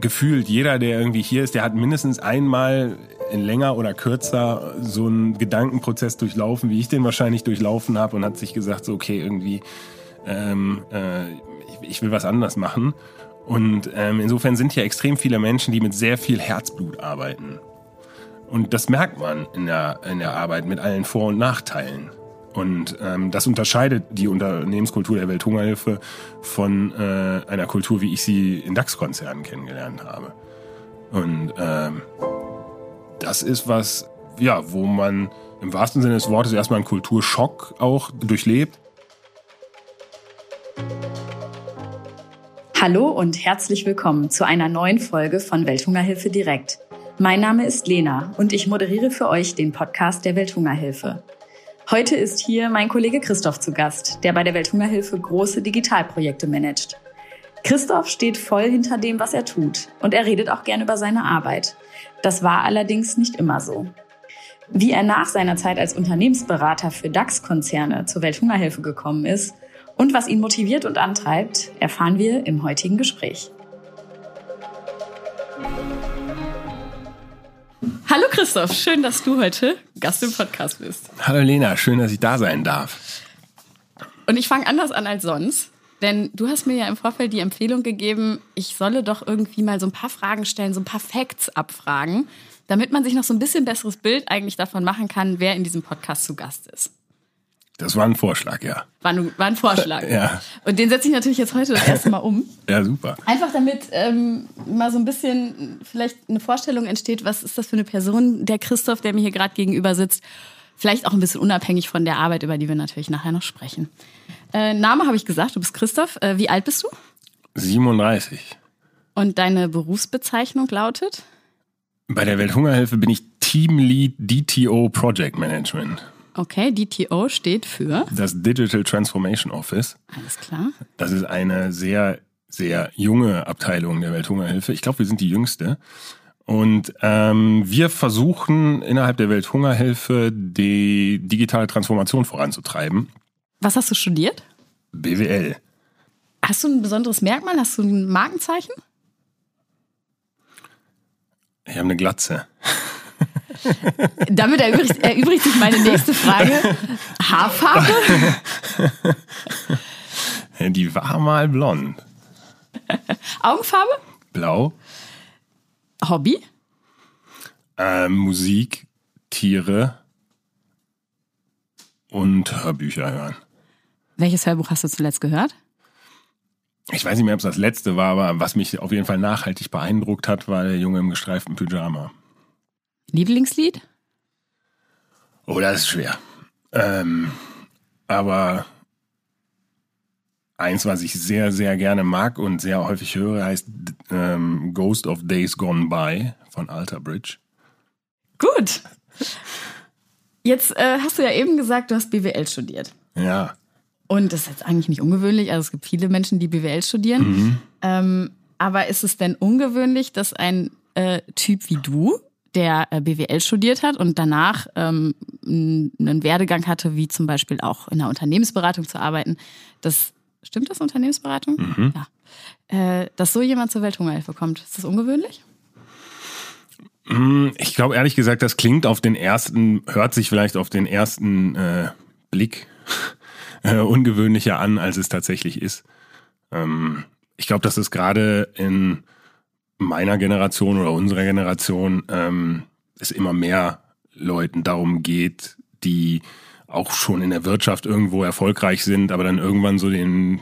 gefühlt jeder, der irgendwie hier ist, der hat mindestens einmal in länger oder kürzer so einen Gedankenprozess durchlaufen, wie ich den wahrscheinlich durchlaufen habe und hat sich gesagt, so okay, irgendwie ähm, äh, ich, ich will was anders machen. Und ähm, insofern sind hier extrem viele Menschen, die mit sehr viel Herzblut arbeiten. Und das merkt man in der, in der Arbeit mit allen Vor- und Nachteilen. Und ähm, das unterscheidet die Unternehmenskultur der Welthungerhilfe von äh, einer Kultur, wie ich sie in DAX-Konzernen kennengelernt habe. Und ähm, das ist was, ja, wo man im wahrsten Sinne des Wortes erstmal einen Kulturschock auch durchlebt. Hallo und herzlich willkommen zu einer neuen Folge von Welthungerhilfe direkt. Mein Name ist Lena und ich moderiere für euch den Podcast der Welthungerhilfe. Heute ist hier mein Kollege Christoph zu Gast, der bei der Welthungerhilfe große Digitalprojekte managt. Christoph steht voll hinter dem, was er tut und er redet auch gern über seine Arbeit. Das war allerdings nicht immer so. Wie er nach seiner Zeit als Unternehmensberater für DAX-Konzerne zur Welthungerhilfe gekommen ist und was ihn motiviert und antreibt, erfahren wir im heutigen Gespräch. Hallo Christoph, schön, dass du heute Gast im Podcast bist. Hallo Lena, schön, dass ich da sein darf. Und ich fange anders an als sonst, denn du hast mir ja im Vorfeld die Empfehlung gegeben, ich solle doch irgendwie mal so ein paar Fragen stellen, so ein paar Facts abfragen, damit man sich noch so ein bisschen besseres Bild eigentlich davon machen kann, wer in diesem Podcast zu Gast ist. Das war ein Vorschlag, ja. War ein, war ein Vorschlag. Ja. Und den setze ich natürlich jetzt heute das erste Mal um. Ja, super. Einfach damit ähm, mal so ein bisschen vielleicht eine Vorstellung entsteht, was ist das für eine Person, der Christoph, der mir hier gerade gegenüber sitzt. Vielleicht auch ein bisschen unabhängig von der Arbeit, über die wir natürlich nachher noch sprechen. Äh, Name habe ich gesagt, du bist Christoph. Äh, wie alt bist du? 37. Und deine Berufsbezeichnung lautet? Bei der Welthungerhilfe bin ich Teamlead DTO Project Management. Okay, DTO steht für? Das Digital Transformation Office. Alles klar. Das ist eine sehr, sehr junge Abteilung der Welthungerhilfe. Ich glaube, wir sind die jüngste. Und ähm, wir versuchen innerhalb der Welthungerhilfe die digitale Transformation voranzutreiben. Was hast du studiert? BWL. Hast du ein besonderes Merkmal? Hast du ein Markenzeichen? Ich habe eine Glatze. Damit erübrigt, erübrigt sich meine nächste Frage. Haarfarbe? Die war mal blond. Augenfarbe? Blau. Hobby? Äh, Musik, Tiere und Hörbücher hören. Welches Hörbuch hast du zuletzt gehört? Ich weiß nicht mehr, ob es das letzte war, aber was mich auf jeden Fall nachhaltig beeindruckt hat, war der Junge im gestreiften Pyjama. Lieblingslied? Oh, das ist schwer. Ähm, aber eins, was ich sehr, sehr gerne mag und sehr häufig höre, heißt ähm, Ghost of Days Gone By von Alter Bridge. Gut. Jetzt äh, hast du ja eben gesagt, du hast BWL studiert. Ja. Und das ist jetzt eigentlich nicht ungewöhnlich. Also es gibt viele Menschen, die BWL studieren. Mhm. Ähm, aber ist es denn ungewöhnlich, dass ein äh, Typ wie du, der äh, BWL studiert hat und danach ähm, einen Werdegang hatte, wie zum Beispiel auch in der Unternehmensberatung zu arbeiten, das stimmt das Unternehmensberatung? Mhm. Ja. Äh, dass so jemand zur Welthungerhilfe kommt, ist das ungewöhnlich? Mm, Ich glaube ehrlich gesagt, das klingt auf den ersten, hört sich vielleicht auf den ersten äh, Blick äh, ungewöhnlicher an, als es tatsächlich ist. Ähm, ich glaube, dass es gerade in meiner Generation oder unserer Generation ähm, es immer mehr Leuten darum geht, die auch schon in der Wirtschaft irgendwo erfolgreich sind, aber dann irgendwann so den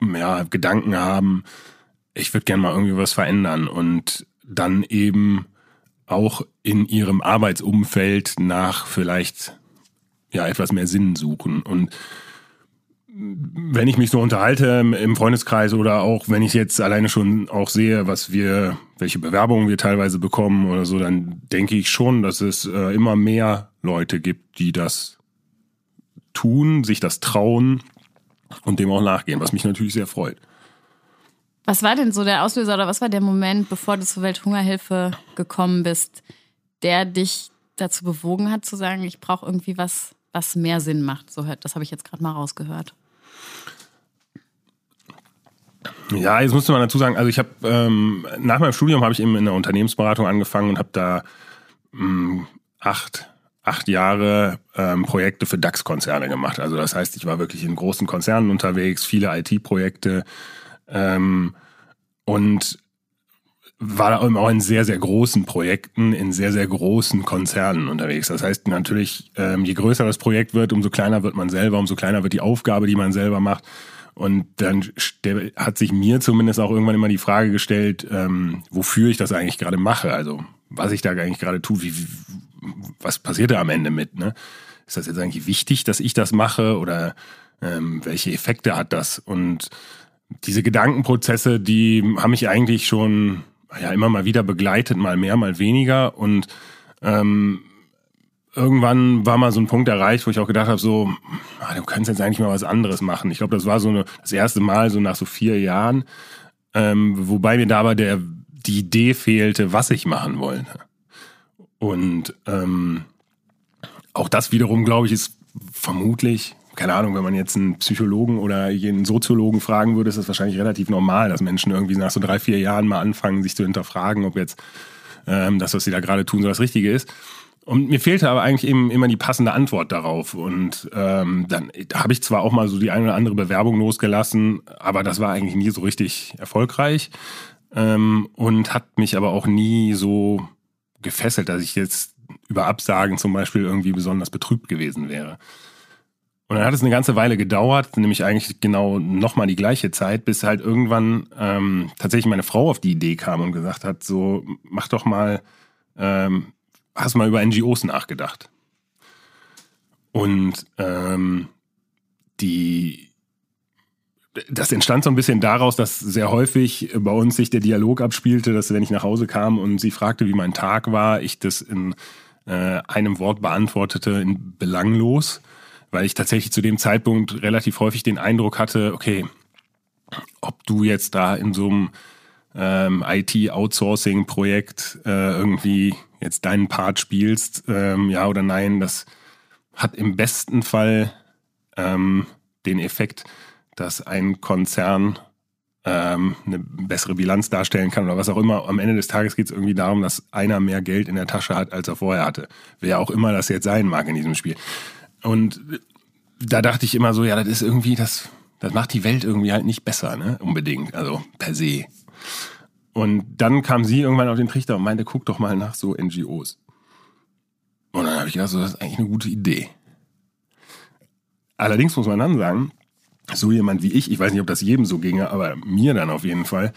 ja, Gedanken haben, ich würde gerne mal irgendwie was verändern und dann eben auch in ihrem Arbeitsumfeld nach vielleicht ja etwas mehr Sinn suchen. Und wenn ich mich so unterhalte im Freundeskreis oder auch wenn ich jetzt alleine schon auch sehe, was wir, welche Bewerbungen wir teilweise bekommen oder so, dann denke ich schon, dass es äh, immer mehr Leute gibt, die das tun, sich das trauen und dem auch nachgehen, was mich natürlich sehr freut. Was war denn so der Auslöser oder was war der Moment, bevor du zur Welthungerhilfe gekommen bist, der dich dazu bewogen hat zu sagen, ich brauche irgendwie was, was mehr Sinn macht? So hört, das habe ich jetzt gerade mal rausgehört. Ja, jetzt musste man dazu sagen, also ich habe ähm, nach meinem Studium habe ich eben in der Unternehmensberatung angefangen und habe da mh, mm, acht, acht Jahre ähm, Projekte für DAX-Konzerne gemacht. Also das heißt, ich war wirklich in großen Konzernen unterwegs, viele IT-Projekte ähm, und war da auch in sehr, sehr großen Projekten, in sehr, sehr großen Konzernen unterwegs. Das heißt natürlich, ähm, je größer das Projekt wird, umso kleiner wird man selber, umso kleiner wird die Aufgabe, die man selber macht. Und dann hat sich mir zumindest auch irgendwann immer die Frage gestellt, ähm, wofür ich das eigentlich gerade mache. Also was ich da eigentlich gerade tue, wie, was passiert da am Ende mit? Ne? Ist das jetzt eigentlich wichtig, dass ich das mache oder ähm, welche Effekte hat das? Und diese Gedankenprozesse, die haben mich eigentlich schon ja immer mal wieder begleitet, mal mehr, mal weniger. Und ähm, irgendwann war mal so ein Punkt erreicht, wo ich auch gedacht habe, so, ah, du könntest jetzt eigentlich mal was anderes machen. Ich glaube, das war so eine, das erste Mal so nach so vier Jahren, ähm, wobei mir da aber der, die Idee fehlte, was ich machen wollte. Und ähm, auch das wiederum, glaube ich, ist vermutlich, keine Ahnung, wenn man jetzt einen Psychologen oder einen Soziologen fragen würde, ist das wahrscheinlich relativ normal, dass Menschen irgendwie nach so drei, vier Jahren mal anfangen, sich zu hinterfragen, ob jetzt ähm, das, was sie da gerade tun, so das Richtige ist. Und mir fehlte aber eigentlich eben immer die passende Antwort darauf. Und ähm, dann habe ich zwar auch mal so die eine oder andere Bewerbung losgelassen, aber das war eigentlich nie so richtig erfolgreich ähm, und hat mich aber auch nie so gefesselt, dass ich jetzt über Absagen zum Beispiel irgendwie besonders betrübt gewesen wäre. Und dann hat es eine ganze Weile gedauert, nämlich eigentlich genau nochmal die gleiche Zeit, bis halt irgendwann ähm, tatsächlich meine Frau auf die Idee kam und gesagt hat, so mach doch mal ähm, hast mal über NGOs nachgedacht? Und ähm, die das entstand so ein bisschen daraus, dass sehr häufig bei uns sich der Dialog abspielte, dass wenn ich nach Hause kam und sie fragte, wie mein Tag war, ich das in äh, einem Wort beantwortete, in belanglos, weil ich tatsächlich zu dem Zeitpunkt relativ häufig den Eindruck hatte, okay, ob du jetzt da in so einem ähm, IT-Outsourcing-Projekt äh, irgendwie jetzt deinen Part spielst, ähm, ja oder nein, das hat im besten Fall ähm, den Effekt, dass ein Konzern ähm, eine bessere Bilanz darstellen kann oder was auch immer. Am Ende des Tages geht es irgendwie darum, dass einer mehr Geld in der Tasche hat, als er vorher hatte. Wer auch immer das jetzt sein mag in diesem Spiel. Und da dachte ich immer so, ja, das ist irgendwie, das, das macht die Welt irgendwie halt nicht besser, ne? Unbedingt. Also per se. Und dann kam sie irgendwann auf den Trichter und meinte, guck doch mal nach so NGOs. Und dann habe ich gedacht, so, das ist eigentlich eine gute Idee. Allerdings muss man dann sagen, so jemand wie ich, ich weiß nicht, ob das jedem so ginge, aber mir dann auf jeden Fall,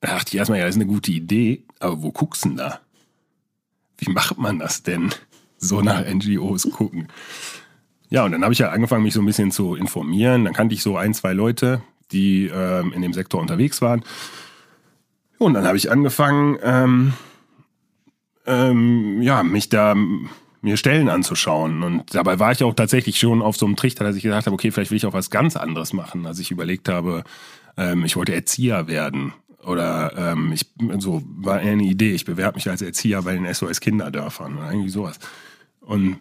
da dachte ich erstmal, ja, das ist eine gute Idee, aber wo guckst du denn da? Wie macht man das denn, so nach NGOs gucken? Ja, und dann habe ich ja angefangen, mich so ein bisschen zu informieren. Dann kannte ich so ein, zwei Leute, die ähm, in dem Sektor unterwegs waren. Und dann habe ich angefangen, ähm, ähm, ja, mich da mir Stellen anzuschauen. Und dabei war ich auch tatsächlich schon auf so einem Trichter, dass ich gesagt habe, okay, vielleicht will ich auch was ganz anderes machen. als ich überlegt habe, ähm, ich wollte Erzieher werden. Oder ähm, ich so war eine Idee, ich bewerbe mich als Erzieher bei den SOS Kinderdörfern oder irgendwie sowas. Und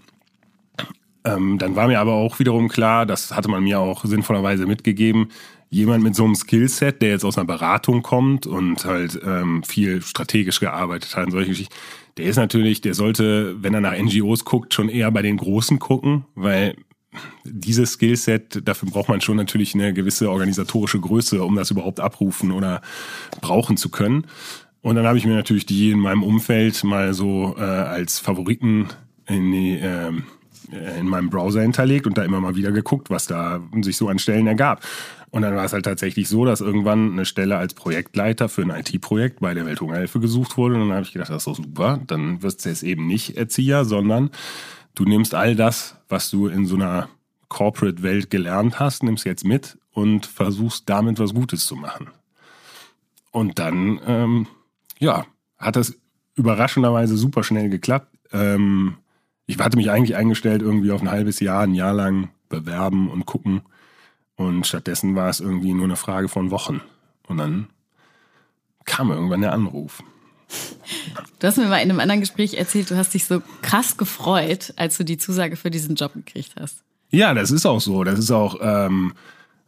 ähm, dann war mir aber auch wiederum klar, das hatte man mir auch sinnvollerweise mitgegeben, jemand mit so einem Skillset, der jetzt aus einer Beratung kommt und halt ähm, viel strategisch gearbeitet hat und solche Geschichten, der ist natürlich, der sollte, wenn er nach NGOs guckt, schon eher bei den Großen gucken, weil dieses Skillset, dafür braucht man schon natürlich eine gewisse organisatorische Größe, um das überhaupt abrufen oder brauchen zu können. Und dann habe ich mir natürlich die in meinem Umfeld mal so äh, als Favoriten in die äh, in meinem Browser hinterlegt und da immer mal wieder geguckt, was da sich so an Stellen ergab. Und dann war es halt tatsächlich so, dass irgendwann eine Stelle als Projektleiter für ein IT-Projekt bei der Welthungerhilfe gesucht wurde. Und dann habe ich gedacht, das ist doch super. Dann wirst du jetzt eben nicht Erzieher, sondern du nimmst all das, was du in so einer Corporate-Welt gelernt hast, nimmst jetzt mit und versuchst damit was Gutes zu machen. Und dann, ähm, ja, hat das überraschenderweise super schnell geklappt. Ähm, ich hatte mich eigentlich eingestellt, irgendwie auf ein halbes Jahr, ein Jahr lang bewerben und gucken. Und stattdessen war es irgendwie nur eine Frage von Wochen. Und dann kam irgendwann der Anruf. Du hast mir mal in einem anderen Gespräch erzählt, du hast dich so krass gefreut, als du die Zusage für diesen Job gekriegt hast. Ja, das ist auch so. Das ist auch, ähm,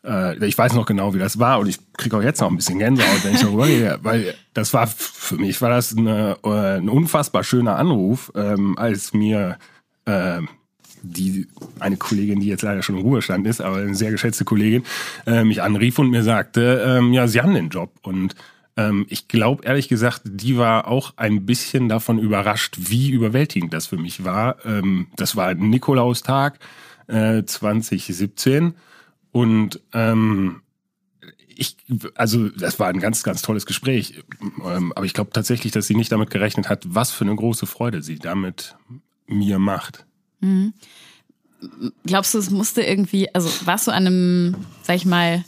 äh, ich weiß noch genau, wie das war und ich kriege auch jetzt noch ein bisschen Gänsehaut, wenn ich darüber rede, weil das war für mich war das eine, äh, ein unfassbar schöner Anruf, ähm, als mir äh, die eine Kollegin, die jetzt leider schon im Ruhestand ist, aber eine sehr geschätzte Kollegin, äh, mich anrief und mir sagte, ähm, ja, sie haben den Job und ähm, ich glaube ehrlich gesagt, die war auch ein bisschen davon überrascht, wie überwältigend das für mich war. Ähm, das war Nikolaustag äh, 2017 und ähm, ich, also das war ein ganz, ganz tolles Gespräch. Ähm, aber ich glaube tatsächlich, dass sie nicht damit gerechnet hat, was für eine große Freude sie damit mir macht. Mhm. Glaubst du, es musste irgendwie, also warst du an einem, sag ich mal,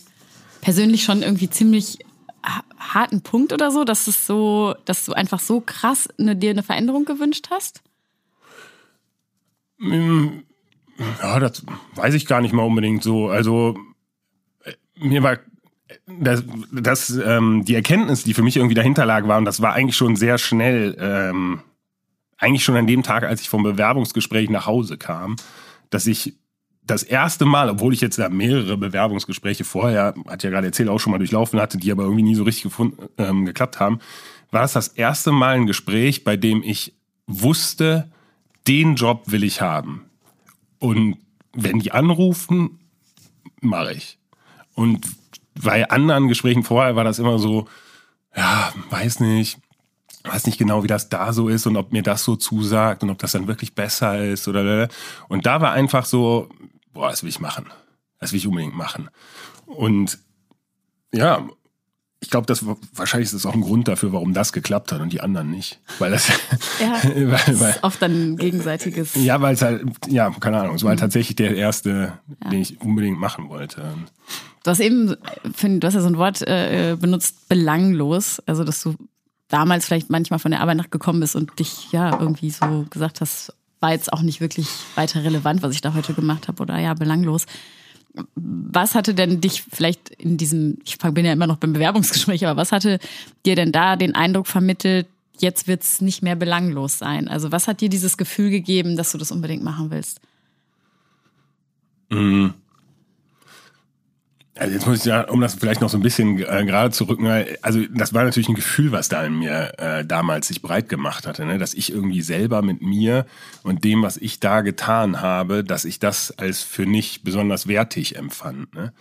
persönlich schon irgendwie ziemlich harten Punkt oder so, dass es so, dass du einfach so krass eine, dir eine Veränderung gewünscht hast? Mm, ja, das weiß ich gar nicht mal unbedingt so. Also äh, mir war das, das ähm, die Erkenntnis, die für mich irgendwie dahinter lag, war und das war eigentlich schon sehr schnell, ähm, eigentlich schon an dem Tag, als ich vom Bewerbungsgespräch nach Hause kam, dass ich das erste Mal, obwohl ich jetzt da mehrere Bewerbungsgespräche vorher, hat ja gerade erzählt, auch schon mal durchlaufen hatte, die aber irgendwie nie so richtig gefunden, ähm, geklappt haben, war es das erste Mal ein Gespräch, bei dem ich wusste, den Job will ich haben. Und wenn die anrufen, mache ich. Und bei anderen Gesprächen vorher war das immer so, ja, weiß nicht, weiß nicht genau, wie das da so ist und ob mir das so zusagt und ob das dann wirklich besser ist oder und da war einfach so, boah, das will ich machen. Das will ich unbedingt machen. Und ja, ich glaube, das wahrscheinlich ist das auch ein Grund dafür, warum das geklappt hat und die anderen nicht, weil das ja, weil, weil, oft dann gegenseitiges. Ja, weil es halt ja keine Ahnung, es war halt mhm. tatsächlich der erste, ja. den ich unbedingt machen wollte. Du hast eben, find, du hast ja so ein Wort äh, benutzt, belanglos, also dass du damals vielleicht manchmal von der Arbeit nachgekommen bist und dich ja irgendwie so gesagt hast, war jetzt auch nicht wirklich weiter relevant, was ich da heute gemacht habe oder ja, belanglos. Was hatte denn dich vielleicht in diesem, ich bin ja immer noch beim Bewerbungsgespräch, aber was hatte dir denn da den Eindruck vermittelt, jetzt wird es nicht mehr belanglos sein? Also was hat dir dieses Gefühl gegeben, dass du das unbedingt machen willst? Mhm. Also jetzt muss ich ja, um das vielleicht noch so ein bisschen äh, gerade zu rücken, also das war natürlich ein Gefühl, was da in mir äh, damals sich breit gemacht hatte, ne? dass ich irgendwie selber mit mir und dem, was ich da getan habe, dass ich das als für nicht besonders wertig empfand. Ne?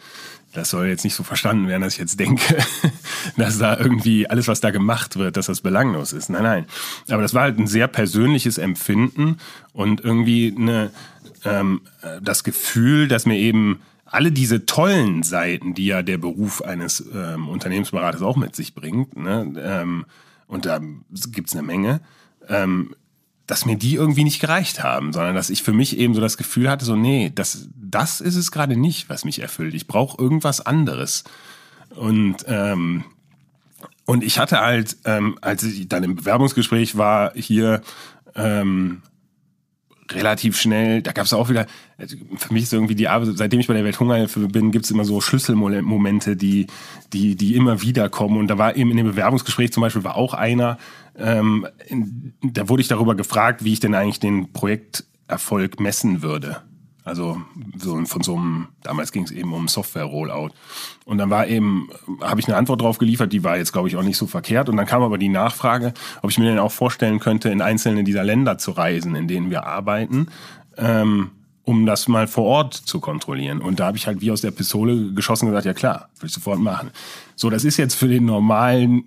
Das soll jetzt nicht so verstanden werden, dass ich jetzt denke, dass da irgendwie alles, was da gemacht wird, dass das belanglos ist. Nein, nein. Aber das war halt ein sehr persönliches Empfinden und irgendwie eine, ähm, das Gefühl, dass mir eben alle diese tollen Seiten, die ja der Beruf eines ähm, Unternehmensberaters auch mit sich bringt, ne, ähm, und da gibt's eine Menge, ähm, dass mir die irgendwie nicht gereicht haben, sondern dass ich für mich eben so das Gefühl hatte, so nee, das, das ist es gerade nicht, was mich erfüllt. Ich brauche irgendwas anderes. Und ähm, und ich hatte halt, ähm, als ich dann im Bewerbungsgespräch war, hier ähm, relativ schnell, da gab es auch wieder, für mich ist irgendwie die Arbeit, seitdem ich bei der Welthungerhilfe bin, gibt es immer so Schlüsselmomente, die, die, die immer wieder kommen. Und da war eben in dem Bewerbungsgespräch zum Beispiel war auch einer, ähm, da wurde ich darüber gefragt, wie ich denn eigentlich den Projekterfolg messen würde. Also so von so einem, damals ging es eben um Software-Rollout. Und dann war eben, habe ich eine Antwort drauf geliefert, die war jetzt, glaube ich, auch nicht so verkehrt. Und dann kam aber die Nachfrage, ob ich mir denn auch vorstellen könnte, in einzelne dieser Länder zu reisen, in denen wir arbeiten, ähm, um das mal vor Ort zu kontrollieren. Und da habe ich halt wie aus der Pistole geschossen und gesagt, ja klar, will ich sofort machen. So, das ist jetzt für den normalen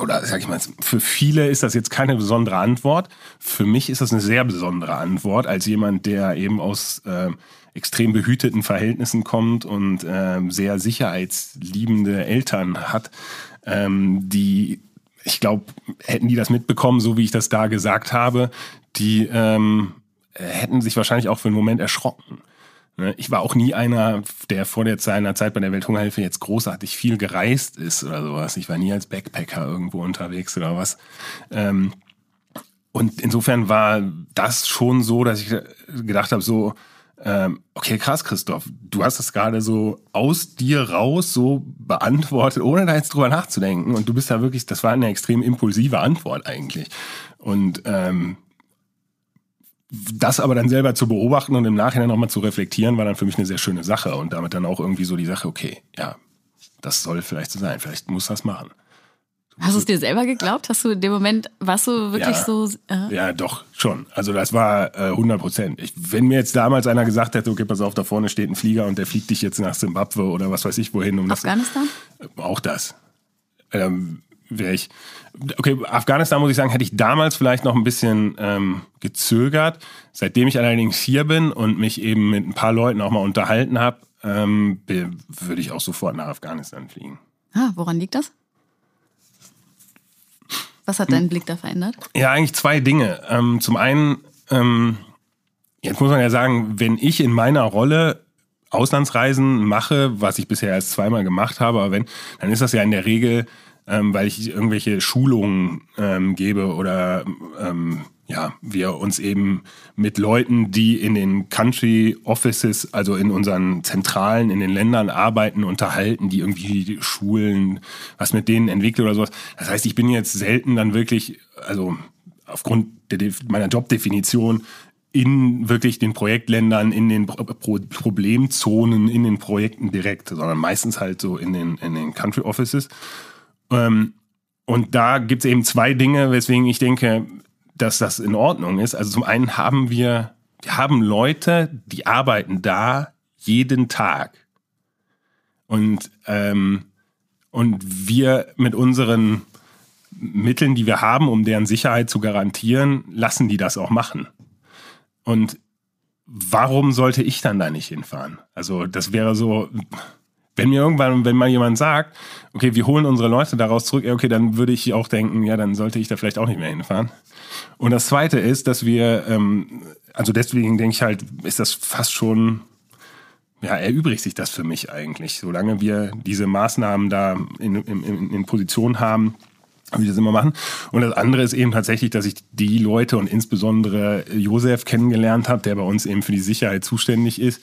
oder sag ich mal, für viele ist das jetzt keine besondere Antwort. Für mich ist das eine sehr besondere Antwort, als jemand, der eben aus äh, extrem behüteten Verhältnissen kommt und äh, sehr sicherheitsliebende Eltern hat, ähm, die, ich glaube, hätten die das mitbekommen, so wie ich das da gesagt habe, die ähm, hätten sich wahrscheinlich auch für einen Moment erschrocken. Ne? Ich war auch nie einer, der vor der seiner Zeit bei der Welthungerhilfe jetzt großartig viel gereist ist oder sowas. Ich war nie als Backpacker irgendwo unterwegs oder was. Ähm, und insofern war das schon so, dass ich gedacht habe, so, ähm, okay, krass, Christoph, du hast das gerade so aus dir raus so beantwortet, ohne da jetzt drüber nachzudenken. Und du bist da wirklich, das war eine extrem impulsive Antwort eigentlich. Und ähm, das aber dann selber zu beobachten und im Nachhinein nochmal zu reflektieren, war dann für mich eine sehr schöne Sache und damit dann auch irgendwie so die Sache, okay, ja, das soll vielleicht so sein, vielleicht muss das machen. Hast du es dir selber geglaubt? Hast du in dem Moment, warst du wirklich ja, so? Äh? Ja, doch, schon. Also das war äh, 100 Prozent. Wenn mir jetzt damals einer gesagt hätte, okay, pass auf, da vorne steht ein Flieger und der fliegt dich jetzt nach Zimbabwe oder was weiß ich wohin. Um Afghanistan? Das, äh, auch das. Ähm, wäre ich. Okay, Afghanistan muss ich sagen, hätte ich damals vielleicht noch ein bisschen ähm, gezögert. Seitdem ich allerdings hier bin und mich eben mit ein paar Leuten auch mal unterhalten habe, ähm, würde ich auch sofort nach Afghanistan fliegen. Ah, woran liegt das? Was hat deinen Blick da verändert? Ja, eigentlich zwei Dinge. Ähm, zum einen, ähm, jetzt muss man ja sagen, wenn ich in meiner Rolle Auslandsreisen mache, was ich bisher erst zweimal gemacht habe, aber wenn, dann ist das ja in der Regel, ähm, weil ich irgendwelche Schulungen ähm, gebe oder ähm, ja, wir uns eben mit Leuten, die in den Country Offices, also in unseren Zentralen in den Ländern arbeiten, unterhalten, die irgendwie Schulen, was mit denen entwickelt oder sowas. Das heißt, ich bin jetzt selten dann wirklich, also aufgrund der, meiner Jobdefinition in wirklich den Projektländern, in den Pro Problemzonen, in den Projekten direkt, sondern meistens halt so in den, in den Country Offices. Ähm, und da gibt es eben zwei Dinge, weswegen ich denke, dass das in Ordnung ist. Also zum einen haben wir, wir haben Leute, die arbeiten da jeden Tag. Und, ähm, und wir mit unseren Mitteln, die wir haben, um deren Sicherheit zu garantieren, lassen die das auch machen. Und warum sollte ich dann da nicht hinfahren? Also das wäre so, wenn mir irgendwann, wenn mal jemand sagt, okay, wir holen unsere Leute daraus zurück, okay, dann würde ich auch denken, ja, dann sollte ich da vielleicht auch nicht mehr hinfahren. Und das Zweite ist, dass wir, ähm, also deswegen denke ich halt, ist das fast schon, ja, erübrigt sich das für mich eigentlich. Solange wir diese Maßnahmen da in, in, in Position haben, wie das immer machen. Und das andere ist eben tatsächlich, dass ich die Leute und insbesondere Josef kennengelernt habe, der bei uns eben für die Sicherheit zuständig ist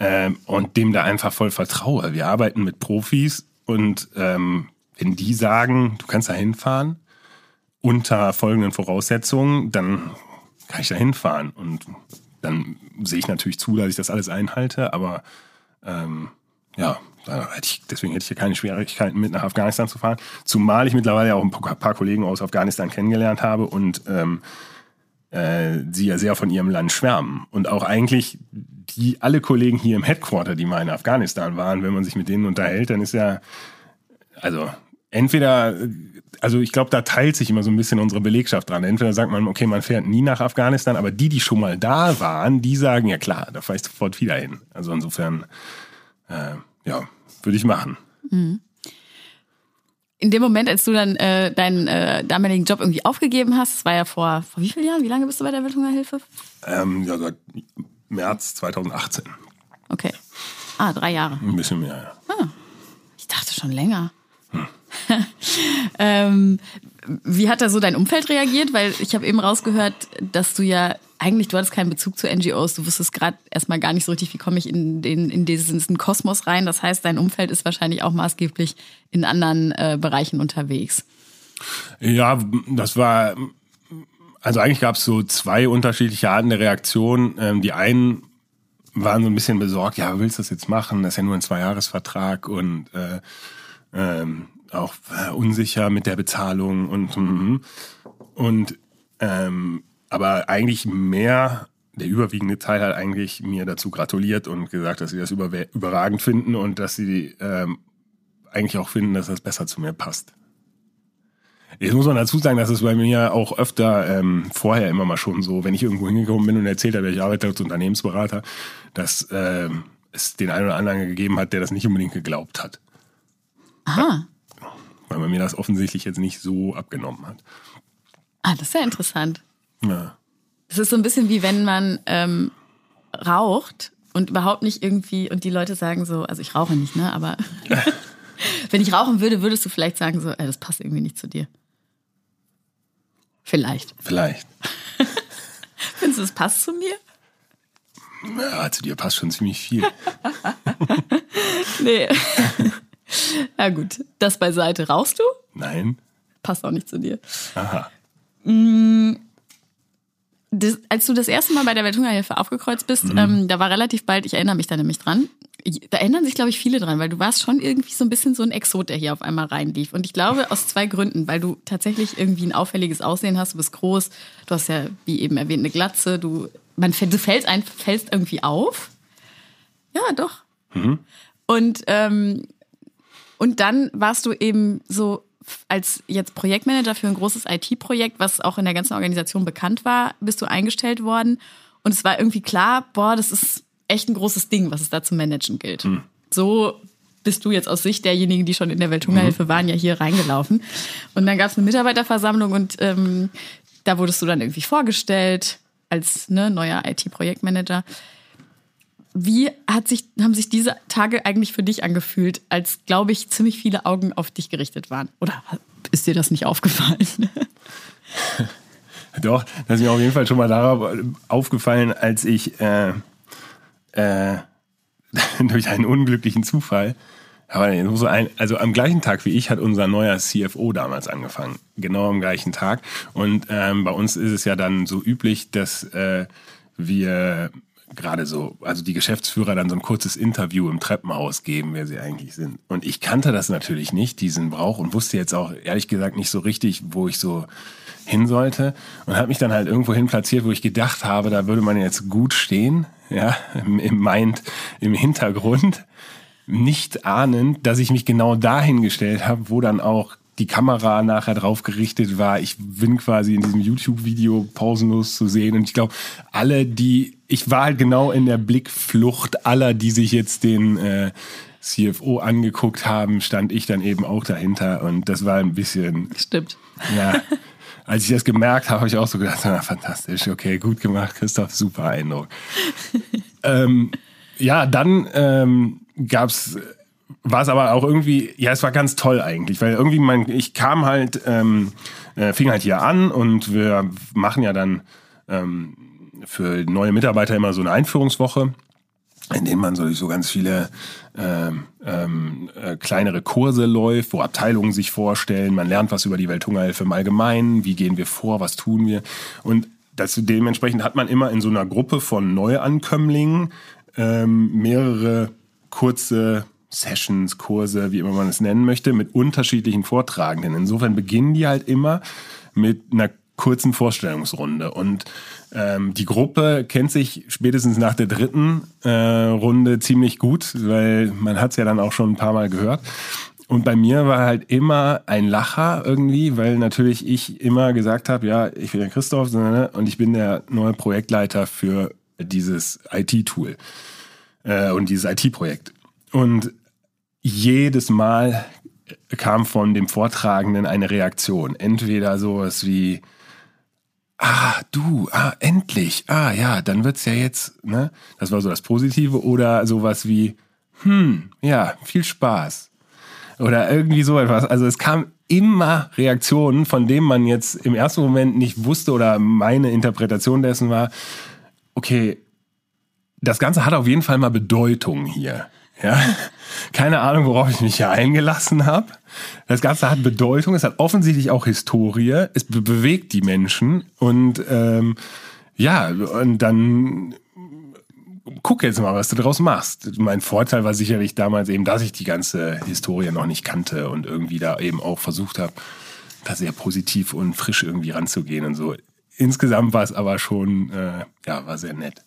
ähm, und dem da einfach voll vertraue. Wir arbeiten mit Profis und ähm, wenn die sagen, du kannst da hinfahren, unter folgenden Voraussetzungen, dann kann ich da hinfahren. Und dann sehe ich natürlich zu, dass ich das alles einhalte, aber ähm, ja, deswegen hätte ich hier keine Schwierigkeiten mit nach Afghanistan zu fahren. Zumal ich mittlerweile auch ein paar Kollegen aus Afghanistan kennengelernt habe und ähm, äh, sie ja sehr von ihrem Land schwärmen. Und auch eigentlich die alle Kollegen hier im Headquarter, die mal in Afghanistan waren, wenn man sich mit denen unterhält, dann ist ja, also entweder also ich glaube, da teilt sich immer so ein bisschen unsere Belegschaft dran. Entweder sagt man, okay, man fährt nie nach Afghanistan, aber die, die schon mal da waren, die sagen, ja klar, da fahre ich sofort wieder hin. Also insofern, äh, ja, würde ich machen. Mhm. In dem Moment, als du dann äh, deinen äh, damaligen Job irgendwie aufgegeben hast, das war ja vor, vor wie vielen Jahren? Wie lange bist du bei der Welthungerhilfe? Ähm, ja, seit März 2018. Okay. Ah, drei Jahre. Ein bisschen mehr, ja. Ah, ich dachte schon länger. ähm, wie hat da so dein Umfeld reagiert? Weil ich habe eben rausgehört, dass du ja eigentlich, du hattest keinen Bezug zu NGOs, du wusstest gerade erstmal gar nicht so richtig, wie komme ich in, den, in diesen Kosmos rein. Das heißt, dein Umfeld ist wahrscheinlich auch maßgeblich in anderen äh, Bereichen unterwegs. Ja, das war, also eigentlich gab es so zwei unterschiedliche Arten der Reaktion. Ähm, die einen waren so ein bisschen besorgt, ja, willst du das jetzt machen? Das ist ja nur ein Zweijahresvertrag und äh, ähm, auch äh, unsicher mit der Bezahlung und mhm. und ähm, aber eigentlich mehr der überwiegende Teil hat eigentlich mir dazu gratuliert und gesagt, dass sie das überragend finden und dass sie ähm, eigentlich auch finden, dass das besser zu mir passt. Jetzt muss man dazu sagen, dass es bei mir auch öfter ähm, vorher immer mal schon so, wenn ich irgendwo hingekommen bin und erzählt habe, ich arbeite als Unternehmensberater, dass ähm, es den einen oder anderen gegeben hat, der das nicht unbedingt geglaubt hat. Aha weil man mir das offensichtlich jetzt nicht so abgenommen hat. Ah, das ist ja interessant. Ja. Es ist so ein bisschen wie wenn man ähm, raucht und überhaupt nicht irgendwie, und die Leute sagen so, also ich rauche nicht, ne? Aber wenn ich rauchen würde, würdest du vielleicht sagen so, ey, das passt irgendwie nicht zu dir. Vielleicht. Vielleicht. Findest du, das passt zu mir? Ja, zu dir passt schon ziemlich viel. nee. Ja gut, das beiseite. Rauchst du? Nein. Passt auch nicht zu dir. Aha. Mm, das, als du das erste Mal bei der Welthungerhilfe aufgekreuzt bist, mhm. ähm, da war relativ bald, ich erinnere mich da nämlich dran, da erinnern sich, glaube ich, viele dran, weil du warst schon irgendwie so ein bisschen so ein Exot, der hier auf einmal reinlief. Und ich glaube, aus zwei Gründen, weil du tatsächlich irgendwie ein auffälliges Aussehen hast, du bist groß, du hast ja, wie eben erwähnt, eine Glatze, du, man, du fällst, ein, fällst irgendwie auf. Ja, doch. Mhm. Und, ähm, und dann warst du eben so als jetzt Projektmanager für ein großes IT-Projekt, was auch in der ganzen Organisation bekannt war, bist du eingestellt worden. Und es war irgendwie klar, boah, das ist echt ein großes Ding, was es da zu managen gilt. Mhm. So bist du jetzt aus Sicht derjenigen, die schon in der Welthungerhilfe mhm. waren, ja hier reingelaufen. Und dann gab es eine Mitarbeiterversammlung und ähm, da wurdest du dann irgendwie vorgestellt als ne, neuer IT-Projektmanager. Wie hat sich, haben sich diese Tage eigentlich für dich angefühlt, als, glaube ich, ziemlich viele Augen auf dich gerichtet waren? Oder ist dir das nicht aufgefallen? Doch, das ist mir auf jeden Fall schon mal darauf aufgefallen, als ich äh, äh, durch einen unglücklichen Zufall, aber so ein, also am gleichen Tag wie ich hat unser neuer CFO damals angefangen, genau am gleichen Tag. Und ähm, bei uns ist es ja dann so üblich, dass äh, wir gerade so, also die Geschäftsführer dann so ein kurzes Interview im Treppenhaus geben, wer sie eigentlich sind. Und ich kannte das natürlich nicht, diesen Brauch, und wusste jetzt auch ehrlich gesagt nicht so richtig, wo ich so hin sollte. Und habe mich dann halt irgendwo hin platziert, wo ich gedacht habe, da würde man jetzt gut stehen, ja, im, im Mind, im Hintergrund. Nicht ahnend, dass ich mich genau dahin gestellt habe, wo dann auch die Kamera nachher drauf gerichtet war. Ich bin quasi in diesem YouTube-Video pausenlos zu sehen. Und ich glaube, alle, die, ich war halt genau in der Blickflucht aller, die sich jetzt den äh, CFO angeguckt haben, stand ich dann eben auch dahinter. Und das war ein bisschen. Stimmt. Ja. Als ich das gemerkt habe, habe ich auch so gedacht, na, fantastisch, okay, gut gemacht, Christoph, super Eindruck. ähm, ja, dann ähm, gab es war es aber auch irgendwie, ja, es war ganz toll eigentlich, weil irgendwie mein, ich kam halt, ähm, äh, fing halt hier an und wir machen ja dann ähm, für neue Mitarbeiter immer so eine Einführungswoche, in denen man so, so ganz viele ähm, ähm, äh, kleinere Kurse läuft, wo Abteilungen sich vorstellen, man lernt was über die Welthungerhilfe im Allgemeinen, wie gehen wir vor, was tun wir. Und das, dementsprechend hat man immer in so einer Gruppe von Neuankömmlingen ähm, mehrere kurze Sessions, Kurse, wie immer man es nennen möchte, mit unterschiedlichen Vortragenden. Insofern beginnen die halt immer mit einer kurzen Vorstellungsrunde. Und ähm, die Gruppe kennt sich spätestens nach der dritten äh, Runde ziemlich gut, weil man hat es ja dann auch schon ein paar Mal gehört. Und bei mir war halt immer ein Lacher irgendwie, weil natürlich ich immer gesagt habe, ja, ich bin der Christoph ne, und ich bin der neue Projektleiter für dieses IT-Tool äh, und dieses IT-Projekt. Und jedes Mal kam von dem Vortragenden eine Reaktion. Entweder sowas wie, ah, du, ah, endlich, ah, ja, dann wird's ja jetzt, ne? Das war so das Positive. Oder sowas wie, hm, ja, viel Spaß. Oder irgendwie so etwas. Also es kam immer Reaktionen, von denen man jetzt im ersten Moment nicht wusste oder meine Interpretation dessen war, okay, das Ganze hat auf jeden Fall mal Bedeutung hier. Ja, keine Ahnung, worauf ich mich hier eingelassen habe. Das Ganze hat Bedeutung, es hat offensichtlich auch Historie, es be bewegt die Menschen und ähm, ja, und dann guck jetzt mal, was du daraus machst. Mein Vorteil war sicherlich damals eben, dass ich die ganze Historie noch nicht kannte und irgendwie da eben auch versucht habe, da sehr positiv und frisch irgendwie ranzugehen und so. Insgesamt war es aber schon, äh, ja, war sehr nett.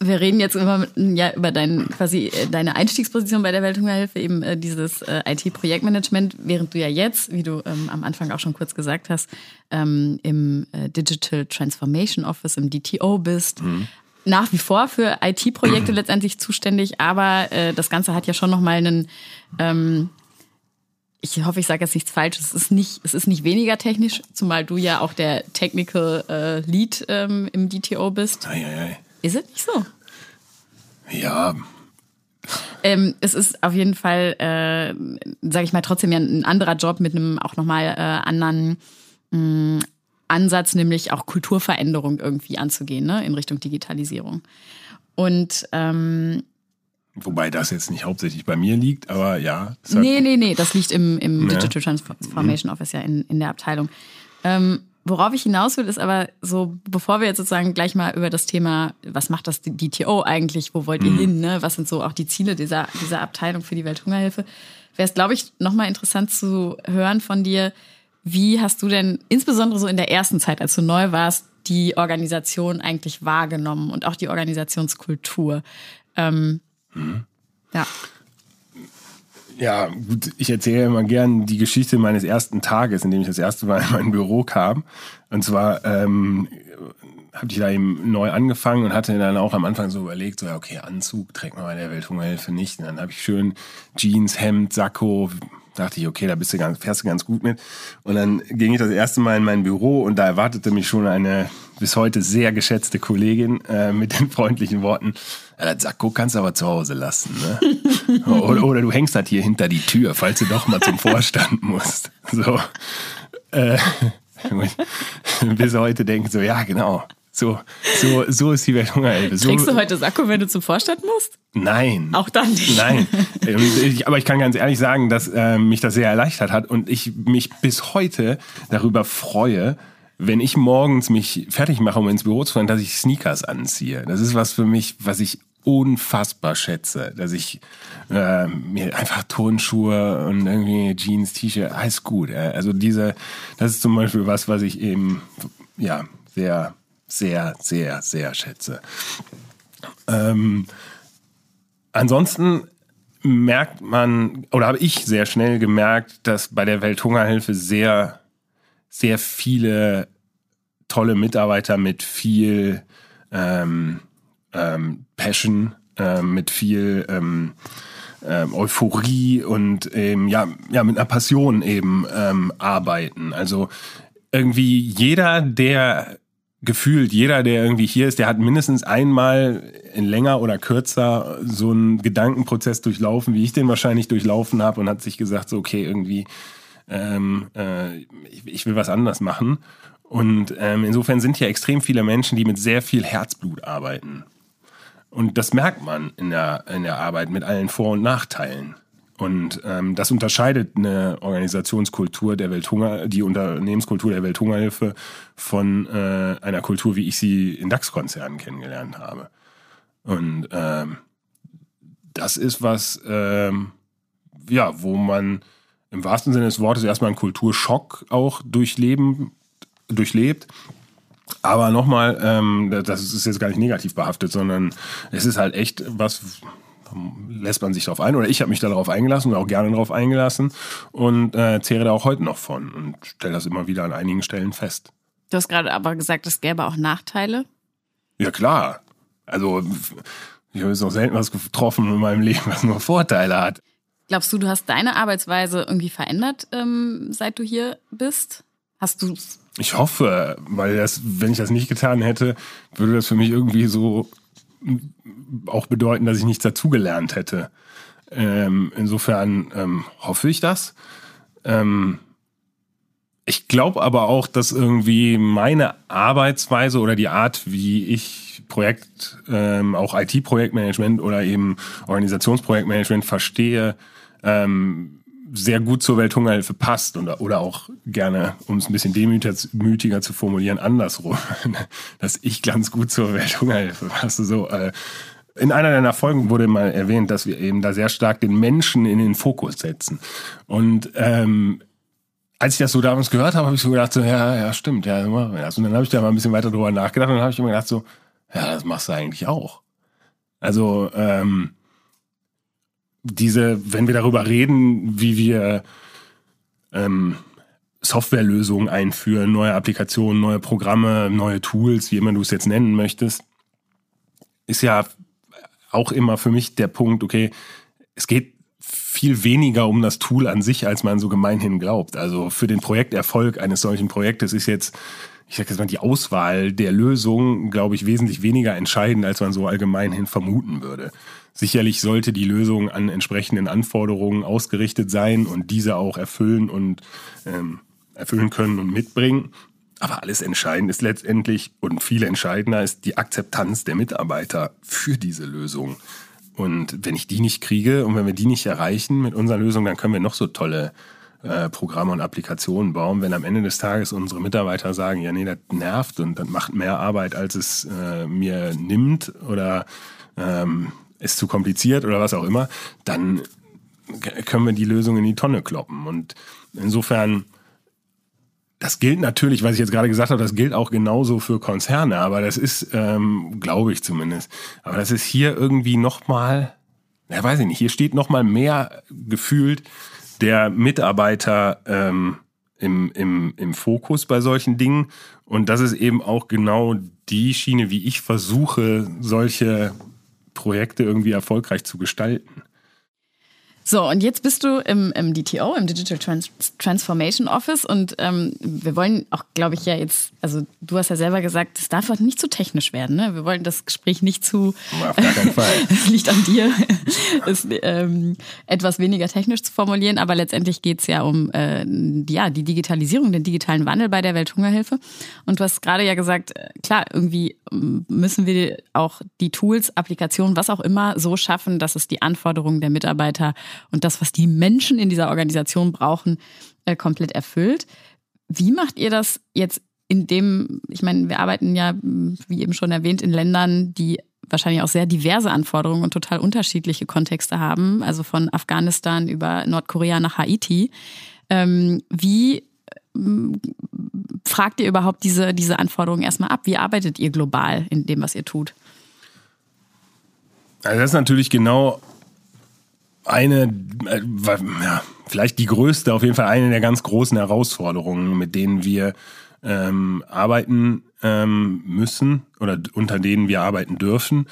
Wir reden jetzt immer ja, über dein, quasi äh, deine Einstiegsposition bei der Welthungerhilfe, eben äh, dieses äh, IT-Projektmanagement, während du ja jetzt, wie du ähm, am Anfang auch schon kurz gesagt hast, ähm, im äh, Digital Transformation Office, im DTO bist. Mhm. Nach wie vor für IT-Projekte mhm. letztendlich zuständig, aber äh, das Ganze hat ja schon nochmal einen, ähm, ich hoffe, ich sage jetzt nichts Falsches, es ist nicht, es ist nicht weniger technisch, zumal du ja auch der Technical äh, Lead ähm, im DTO bist. Ei, ei, ei. Ist es nicht so? Ja. Ähm, es ist auf jeden Fall, äh, sage ich mal, trotzdem ja ein anderer Job mit einem auch nochmal äh, anderen mh, mm, Ansatz, nämlich auch Kulturveränderung irgendwie anzugehen, ne, in Richtung Digitalisierung. Und ähm, Wobei das jetzt nicht hauptsächlich bei mir liegt, aber ja. Nee, nee, nee, das liegt im, im ja. Digital Transformation Office ja in, in der Abteilung. Ähm, worauf ich hinaus will, ist aber so, bevor wir jetzt sozusagen gleich mal über das Thema, was macht das DTO eigentlich, wo wollt ihr mhm. hin, ne? was sind so auch die Ziele dieser, dieser Abteilung für die Welthungerhilfe, wäre es, glaube ich, nochmal interessant zu hören von dir, wie hast du denn insbesondere so in der ersten Zeit, als du neu warst, die Organisation eigentlich wahrgenommen und auch die Organisationskultur? Ähm, mhm. Ja. Ja, gut, ich erzähle immer gern die Geschichte meines ersten Tages, in dem ich das erste Mal in mein Büro kam. Und zwar ähm, habe ich da eben neu angefangen und hatte dann auch am Anfang so überlegt, so ja, okay, Anzug trägt man bei der Welthungerhilfe nicht. Und dann habe ich schön Jeans, Hemd, Sakko, dachte ich, okay, da bist du ganz, fährst du ganz gut mit. Und dann ging ich das erste Mal in mein Büro und da erwartete mich schon eine bis heute sehr geschätzte Kollegin äh, mit den freundlichen Worten, ja, das Sakko kannst du aber zu Hause lassen. Ne? oder, oder, du hängst halt hier hinter die Tür, falls du doch mal zum Vorstand musst. So. Äh, bis heute denken so, ja, genau. So, so, so ist die Welthungerhilfe. So, Trägst du heute Sakko, wenn du zum Vorstand musst? Nein. Auch dann nicht. Nein. Ich, aber ich kann ganz ehrlich sagen, dass äh, mich das sehr erleichtert hat und ich mich bis heute darüber freue, wenn ich morgens mich fertig mache, um ins Büro zu fahren, dass ich Sneakers anziehe. Das ist was für mich, was ich unfassbar schätze, dass ich äh, mir einfach Turnschuhe und irgendwie Jeans, T-Shirt, alles gut. Also diese, das ist zum Beispiel was, was ich eben ja sehr, sehr, sehr, sehr schätze. Ähm, ansonsten merkt man, oder habe ich sehr schnell gemerkt, dass bei der Welthungerhilfe sehr sehr viele tolle Mitarbeiter mit viel ähm, ähm, Passion, äh, mit viel ähm, äh, Euphorie und ähm, ja, ja, mit einer Passion eben ähm, arbeiten. Also irgendwie jeder, der gefühlt, jeder, der irgendwie hier ist, der hat mindestens einmal in länger oder kürzer so einen Gedankenprozess durchlaufen, wie ich den wahrscheinlich durchlaufen habe und hat sich gesagt, so okay, irgendwie ähm, äh, ich, ich, will was anders machen. Und ähm, insofern sind hier extrem viele Menschen, die mit sehr viel Herzblut arbeiten. Und das merkt man in der, in der Arbeit mit allen Vor- und Nachteilen. Und ähm, das unterscheidet eine Organisationskultur der Welthunger, die Unternehmenskultur der Welthungerhilfe von äh, einer Kultur, wie ich sie in DAX-Konzernen kennengelernt habe. Und ähm, das ist was, ähm, ja, wo man im wahrsten Sinne des Wortes erstmal einen Kulturschock auch durchleben, durchlebt. Aber nochmal, ähm, das ist jetzt gar nicht negativ behaftet, sondern es ist halt echt was, lässt man sich darauf ein. Oder ich habe mich darauf eingelassen und auch gerne darauf eingelassen und äh, zehre da auch heute noch von und stelle das immer wieder an einigen Stellen fest. Du hast gerade aber gesagt, es gäbe auch Nachteile. Ja, klar. Also, ich habe jetzt noch selten was getroffen in meinem Leben, was nur Vorteile hat. Glaubst du, du hast deine Arbeitsweise irgendwie verändert, ähm, seit du hier bist? Hast du Ich hoffe, weil das, wenn ich das nicht getan hätte, würde das für mich irgendwie so auch bedeuten, dass ich nichts dazugelernt hätte. Ähm, insofern ähm, hoffe ich das. Ähm, ich glaube aber auch, dass irgendwie meine Arbeitsweise oder die Art, wie ich Projekt, ähm, auch IT-Projektmanagement oder eben Organisationsprojektmanagement verstehe, ähm, sehr gut zur Welthungerhilfe passt und, oder auch gerne, um es ein bisschen demütiger zu formulieren, andersrum, dass ich ganz gut zur Welthungerhilfe passe. So, äh, in einer deiner Folgen wurde mal erwähnt, dass wir eben da sehr stark den Menschen in den Fokus setzen. Und ähm, als ich das so damals gehört habe, habe ich so gedacht, so, ja, ja, stimmt, ja, machen wir. Und dann habe ich da mal ein bisschen weiter drüber nachgedacht und dann habe ich immer gedacht, so, ja, das machst du eigentlich auch. Also, ähm, diese, wenn wir darüber reden, wie wir ähm, Softwarelösungen einführen, neue Applikationen, neue Programme, neue Tools, wie immer du es jetzt nennen möchtest, ist ja auch immer für mich der Punkt, okay, es geht viel weniger um das Tool an sich, als man so gemeinhin glaubt. Also für den Projekterfolg eines solchen Projektes ist jetzt, ich sage jetzt mal, die Auswahl der Lösung, glaube ich, wesentlich weniger entscheidend, als man so allgemeinhin vermuten würde. Sicherlich sollte die Lösung an entsprechenden Anforderungen ausgerichtet sein und diese auch erfüllen und ähm, erfüllen können und mitbringen. Aber alles entscheidend ist letztendlich und viel entscheidender ist die Akzeptanz der Mitarbeiter für diese Lösung. Und wenn ich die nicht kriege und wenn wir die nicht erreichen mit unserer Lösung, dann können wir noch so tolle äh, Programme und Applikationen bauen, wenn am Ende des Tages unsere Mitarbeiter sagen, ja, nee, das nervt und das macht mehr Arbeit, als es äh, mir nimmt oder ähm, ist zu kompliziert oder was auch immer, dann können wir die Lösung in die Tonne kloppen. Und insofern, das gilt natürlich, was ich jetzt gerade gesagt habe, das gilt auch genauso für Konzerne, aber das ist, ähm, glaube ich zumindest, aber das ist hier irgendwie nochmal, ja weiß ich nicht, hier steht nochmal mehr gefühlt der Mitarbeiter ähm, im, im, im Fokus bei solchen Dingen. Und das ist eben auch genau die Schiene, wie ich versuche, solche Projekte irgendwie erfolgreich zu gestalten. So, und jetzt bist du im, im DTO, im Digital Trans Transformation Office. Und ähm, wir wollen auch, glaube ich, ja jetzt, also du hast ja selber gesagt, es darf halt nicht zu technisch werden. Ne? Wir wollen das Gespräch nicht zu. Auf gar keinen Fall. Es liegt an dir, es ähm, etwas weniger technisch zu formulieren. Aber letztendlich geht es ja um äh, ja, die Digitalisierung, den digitalen Wandel bei der Welthungerhilfe. Und du hast gerade ja gesagt, äh, klar, irgendwie müssen wir auch die Tools, Applikationen, was auch immer, so schaffen, dass es die Anforderungen der Mitarbeiter und das, was die Menschen in dieser Organisation brauchen, äh, komplett erfüllt. Wie macht ihr das jetzt in dem, ich meine, wir arbeiten ja, wie eben schon erwähnt, in Ländern, die wahrscheinlich auch sehr diverse Anforderungen und total unterschiedliche Kontexte haben, also von Afghanistan über Nordkorea nach Haiti. Ähm, wie fragt ihr überhaupt diese, diese Anforderungen erstmal ab? Wie arbeitet ihr global in dem, was ihr tut? Also das ist natürlich genau eine, äh, ja, vielleicht die größte, auf jeden Fall eine der ganz großen Herausforderungen, mit denen wir ähm, arbeiten ähm, müssen oder unter denen wir arbeiten dürfen.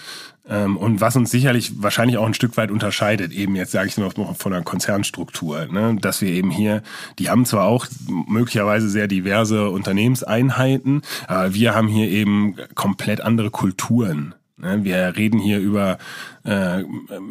Ähm, und was uns sicherlich wahrscheinlich auch ein Stück weit unterscheidet, eben jetzt sage ich noch von der Konzernstruktur, ne? dass wir eben hier, die haben zwar auch möglicherweise sehr diverse Unternehmenseinheiten, aber wir haben hier eben komplett andere Kulturen. Ne? Wir reden hier über äh,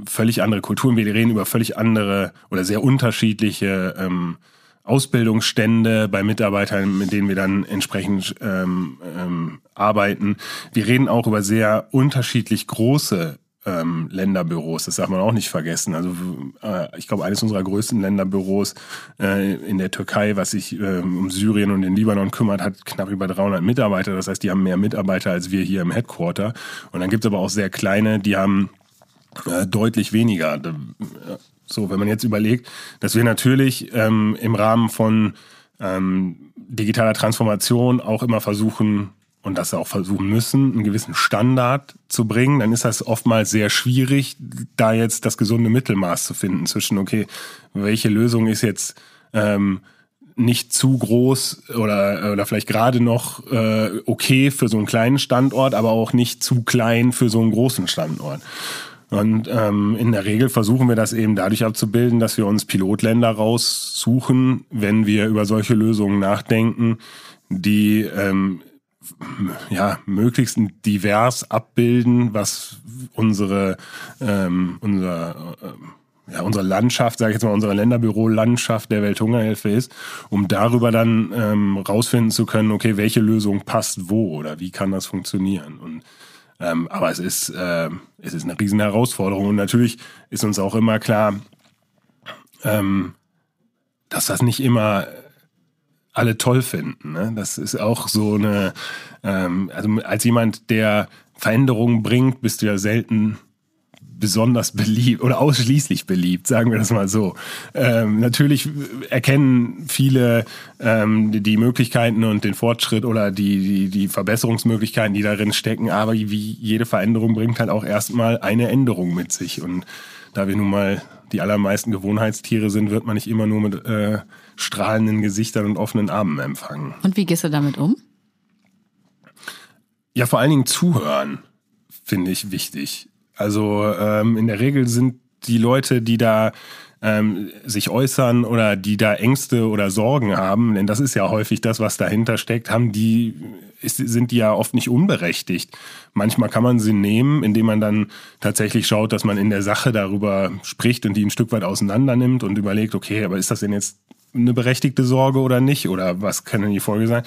völlig andere Kulturen, wir reden über völlig andere oder sehr unterschiedliche ähm, Ausbildungsstände bei Mitarbeitern, mit denen wir dann entsprechend ähm, ähm, arbeiten. Wir reden auch über sehr unterschiedlich große ähm, Länderbüros. Das darf man auch nicht vergessen. Also äh, ich glaube, eines unserer größten Länderbüros äh, in der Türkei, was sich äh, um Syrien und den Libanon kümmert, hat knapp über 300 Mitarbeiter. Das heißt, die haben mehr Mitarbeiter als wir hier im Headquarter. Und dann gibt es aber auch sehr kleine, die haben äh, deutlich weniger. So, wenn man jetzt überlegt, dass wir natürlich ähm, im Rahmen von ähm, digitaler Transformation auch immer versuchen und das auch versuchen müssen, einen gewissen Standard zu bringen, dann ist das oftmals sehr schwierig, da jetzt das gesunde Mittelmaß zu finden zwischen, okay, welche Lösung ist jetzt ähm, nicht zu groß oder, oder vielleicht gerade noch äh, okay für so einen kleinen Standort, aber auch nicht zu klein für so einen großen Standort. Und ähm, in der Regel versuchen wir das eben dadurch abzubilden, dass wir uns Pilotländer raussuchen, wenn wir über solche Lösungen nachdenken, die ähm, ja möglichst divers abbilden, was unsere ähm, unser äh, ja, unsere Landschaft, sage ich jetzt mal, unsere Länderbüro-Landschaft der Welthungerhilfe ist, um darüber dann ähm, rausfinden zu können, okay, welche Lösung passt wo oder wie kann das funktionieren. Und ähm, aber es ist, äh, es ist eine riesen Herausforderung und natürlich ist uns auch immer klar, ähm, dass das nicht immer alle toll finden. Ne? Das ist auch so eine, ähm, also als jemand, der Veränderungen bringt, bist du ja selten besonders beliebt oder ausschließlich beliebt, sagen wir das mal so. Ähm, natürlich erkennen viele ähm, die Möglichkeiten und den Fortschritt oder die, die, die Verbesserungsmöglichkeiten, die darin stecken, aber wie jede Veränderung bringt halt auch erstmal eine Änderung mit sich. Und da wir nun mal die allermeisten Gewohnheitstiere sind, wird man nicht immer nur mit äh, strahlenden Gesichtern und offenen Armen empfangen. Und wie gehst du damit um? Ja, vor allen Dingen zuhören finde ich wichtig. Also ähm, in der Regel sind die Leute, die da ähm, sich äußern oder die da Ängste oder Sorgen haben, denn das ist ja häufig das, was dahinter steckt, haben die ist, sind die ja oft nicht unberechtigt. Manchmal kann man sie nehmen, indem man dann tatsächlich schaut, dass man in der Sache darüber spricht und die ein Stück weit auseinander nimmt und überlegt, okay, aber ist das denn jetzt eine berechtigte Sorge oder nicht? Oder was kann denn die Folge sein?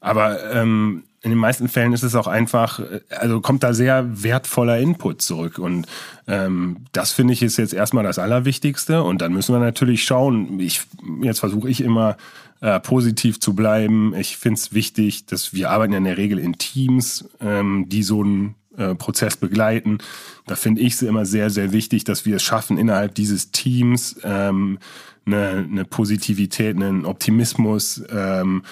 Aber ähm, in den meisten Fällen ist es auch einfach, also kommt da sehr wertvoller Input zurück. Und ähm, das finde ich ist jetzt erstmal das Allerwichtigste. Und dann müssen wir natürlich schauen. Ich, jetzt versuche ich immer äh, positiv zu bleiben. Ich finde es wichtig, dass wir arbeiten ja in der Regel in Teams, ähm, die so einen äh, Prozess begleiten. Da finde ich es immer sehr, sehr wichtig, dass wir es schaffen, innerhalb dieses Teams ähm, eine, eine Positivität, einen Optimismus, ähm,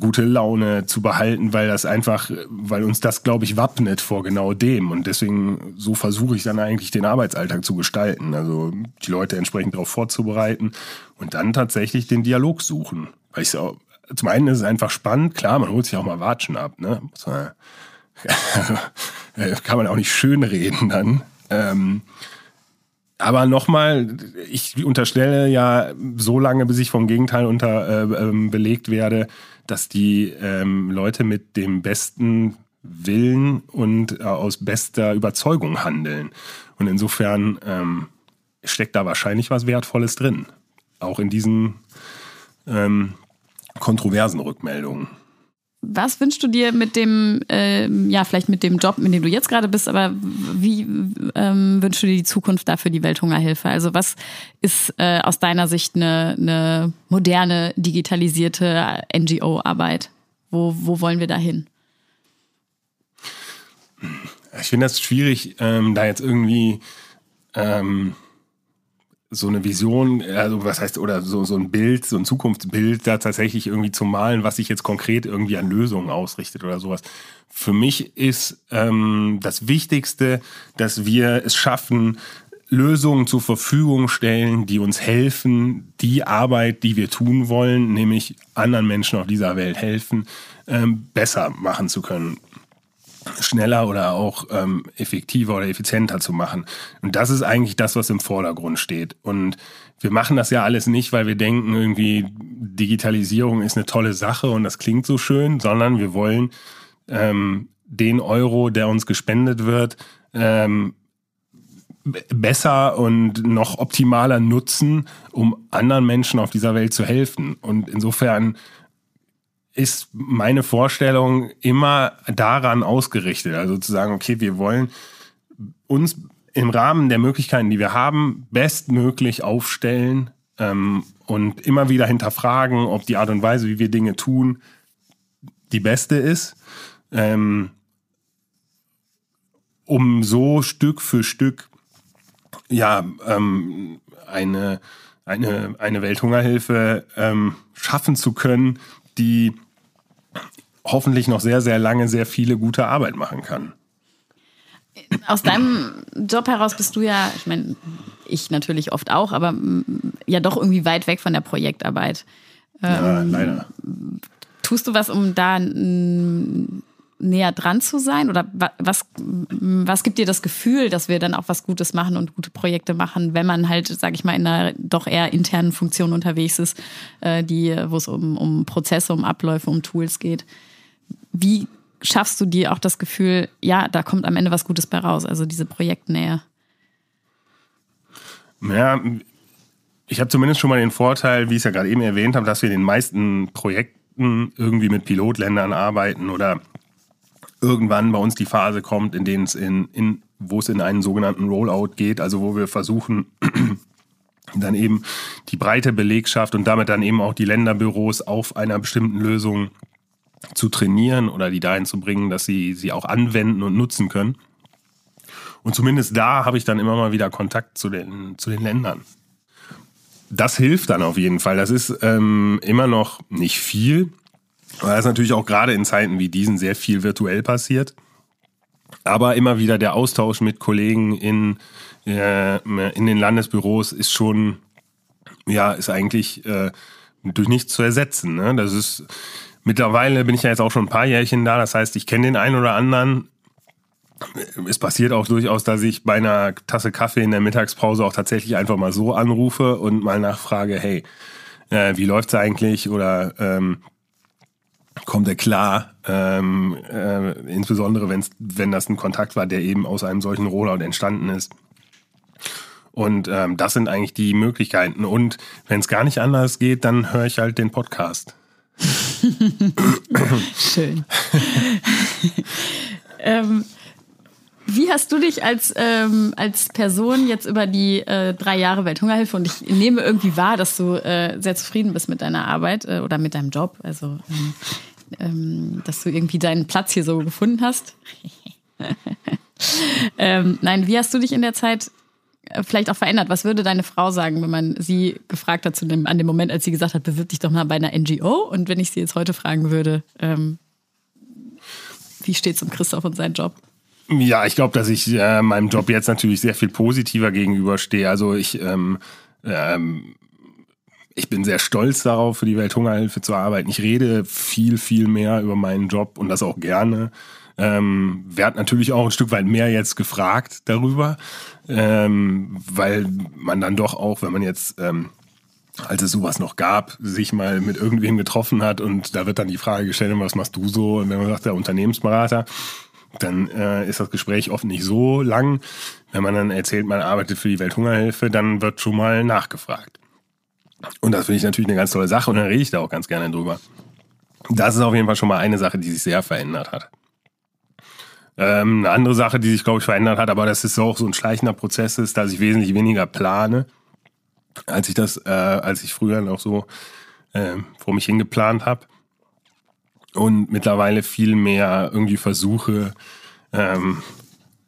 gute Laune zu behalten, weil das einfach, weil uns das, glaube ich, wappnet vor genau dem. Und deswegen, so versuche ich dann eigentlich den Arbeitsalltag zu gestalten. Also die Leute entsprechend darauf vorzubereiten und dann tatsächlich den Dialog suchen. Weil ich so, zum einen ist es einfach spannend, klar, man holt sich auch mal Watschen ab, ne? Kann man auch nicht schön reden dann. Ähm, aber nochmal, ich unterstelle ja so lange, bis ich vom Gegenteil unter äh, ähm, belegt werde, dass die ähm, Leute mit dem besten Willen und äh, aus bester Überzeugung handeln. Und insofern ähm, steckt da wahrscheinlich was Wertvolles drin. Auch in diesen ähm, kontroversen Rückmeldungen. Was wünschst du dir mit dem, äh, ja, vielleicht mit dem Job, in dem du jetzt gerade bist, aber wie ähm, wünschst du dir die Zukunft dafür die Welthungerhilfe? Also was ist äh, aus deiner Sicht eine, eine moderne, digitalisierte NGO-Arbeit? Wo, wo wollen wir da hin? Ich finde das schwierig, ähm, da jetzt irgendwie ähm, so eine Vision, also was heißt, oder so, so ein Bild, so ein Zukunftsbild da tatsächlich irgendwie zu malen, was sich jetzt konkret irgendwie an Lösungen ausrichtet oder sowas. Für mich ist ähm, das Wichtigste, dass wir es schaffen, Lösungen zur Verfügung stellen, die uns helfen, die Arbeit, die wir tun wollen, nämlich anderen Menschen auf dieser Welt helfen, ähm, besser machen zu können schneller oder auch ähm, effektiver oder effizienter zu machen. Und das ist eigentlich das, was im Vordergrund steht. Und wir machen das ja alles nicht, weil wir denken, irgendwie Digitalisierung ist eine tolle Sache und das klingt so schön, sondern wir wollen ähm, den Euro, der uns gespendet wird, ähm, besser und noch optimaler nutzen, um anderen Menschen auf dieser Welt zu helfen. Und insofern ist meine Vorstellung immer daran ausgerichtet. Also zu sagen, okay, wir wollen uns im Rahmen der Möglichkeiten, die wir haben, bestmöglich aufstellen ähm, und immer wieder hinterfragen, ob die Art und Weise, wie wir Dinge tun, die beste ist, ähm, um so Stück für Stück ja ähm, eine eine eine Welthungerhilfe ähm, schaffen zu können, die hoffentlich noch sehr, sehr lange sehr viele gute Arbeit machen kann. Aus deinem Job heraus bist du ja, ich meine, ich natürlich oft auch, aber ja doch irgendwie weit weg von der Projektarbeit. Ja, ähm, leider. Tust du was, um da näher dran zu sein? Oder was, was gibt dir das Gefühl, dass wir dann auch was Gutes machen und gute Projekte machen, wenn man halt, sag ich mal, in einer doch eher internen Funktion unterwegs ist, äh, die, wo es um, um Prozesse, um Abläufe, um Tools geht? Wie schaffst du dir auch das Gefühl, ja, da kommt am Ende was Gutes bei raus, also diese Projektnähe? Ja, ich habe zumindest schon mal den Vorteil, wie ich es ja gerade eben erwähnt habe, dass wir in den meisten Projekten irgendwie mit Pilotländern arbeiten oder irgendwann bei uns die Phase kommt, in denen es in, in wo es in einen sogenannten Rollout geht, also wo wir versuchen, dann eben die breite Belegschaft und damit dann eben auch die Länderbüros auf einer bestimmten Lösung zu trainieren oder die dahin zu bringen, dass sie sie auch anwenden und nutzen können. Und zumindest da habe ich dann immer mal wieder Kontakt zu den, zu den Ländern. Das hilft dann auf jeden Fall. Das ist ähm, immer noch nicht viel, weil es natürlich auch gerade in Zeiten wie diesen sehr viel virtuell passiert. Aber immer wieder der Austausch mit Kollegen in, äh, in den Landesbüros ist schon, ja, ist eigentlich äh, durch nichts zu ersetzen. Ne? Das ist Mittlerweile bin ich ja jetzt auch schon ein paar Jährchen da, das heißt, ich kenne den einen oder anderen. Es passiert auch durchaus, dass ich bei einer Tasse Kaffee in der Mittagspause auch tatsächlich einfach mal so anrufe und mal nachfrage, hey, äh, wie läuft's eigentlich oder ähm, kommt er klar, ähm, äh, insbesondere wenn's, wenn das ein Kontakt war, der eben aus einem solchen Rollout entstanden ist. Und ähm, das sind eigentlich die Möglichkeiten. Und wenn es gar nicht anders geht, dann höre ich halt den Podcast. Schön. ähm, wie hast du dich als, ähm, als Person jetzt über die äh, drei Jahre Welthungerhilfe und ich nehme irgendwie wahr, dass du äh, sehr zufrieden bist mit deiner Arbeit äh, oder mit deinem Job, also ähm, ähm, dass du irgendwie deinen Platz hier so gefunden hast? ähm, nein, wie hast du dich in der Zeit vielleicht auch verändert? Was würde deine Frau sagen, wenn man sie gefragt hat zu dem, an dem Moment, als sie gesagt hat, bewirb dich doch mal bei einer NGO? Und wenn ich sie jetzt heute fragen würde, ähm, wie steht es um Christoph und seinen Job? Ja, ich glaube, dass ich äh, meinem Job jetzt natürlich sehr viel positiver gegenüberstehe. Also ich, ähm, ähm, ich bin sehr stolz darauf, für die Welthungerhilfe zu arbeiten. Ich rede viel, viel mehr über meinen Job und das auch gerne. Ähm, werd natürlich auch ein Stück weit mehr jetzt gefragt darüber, ähm, weil man dann doch auch, wenn man jetzt ähm, als es sowas noch gab, sich mal mit irgendwem getroffen hat und da wird dann die Frage gestellt, was machst du so? Und wenn man sagt, der Unternehmensberater, dann äh, ist das Gespräch oft nicht so lang. Wenn man dann erzählt, man arbeitet für die Welthungerhilfe, dann wird schon mal nachgefragt. Und das finde ich natürlich eine ganz tolle Sache und dann rede ich da auch ganz gerne drüber. Das ist auf jeden Fall schon mal eine Sache, die sich sehr verändert hat. Ähm, eine andere Sache, die sich, glaube ich, verändert hat, aber das ist auch so ein schleichender Prozess ist, dass ich wesentlich weniger plane, als ich das, äh, als ich früher noch so äh, vor mich hingeplant habe und mittlerweile viel mehr irgendwie versuche, ähm,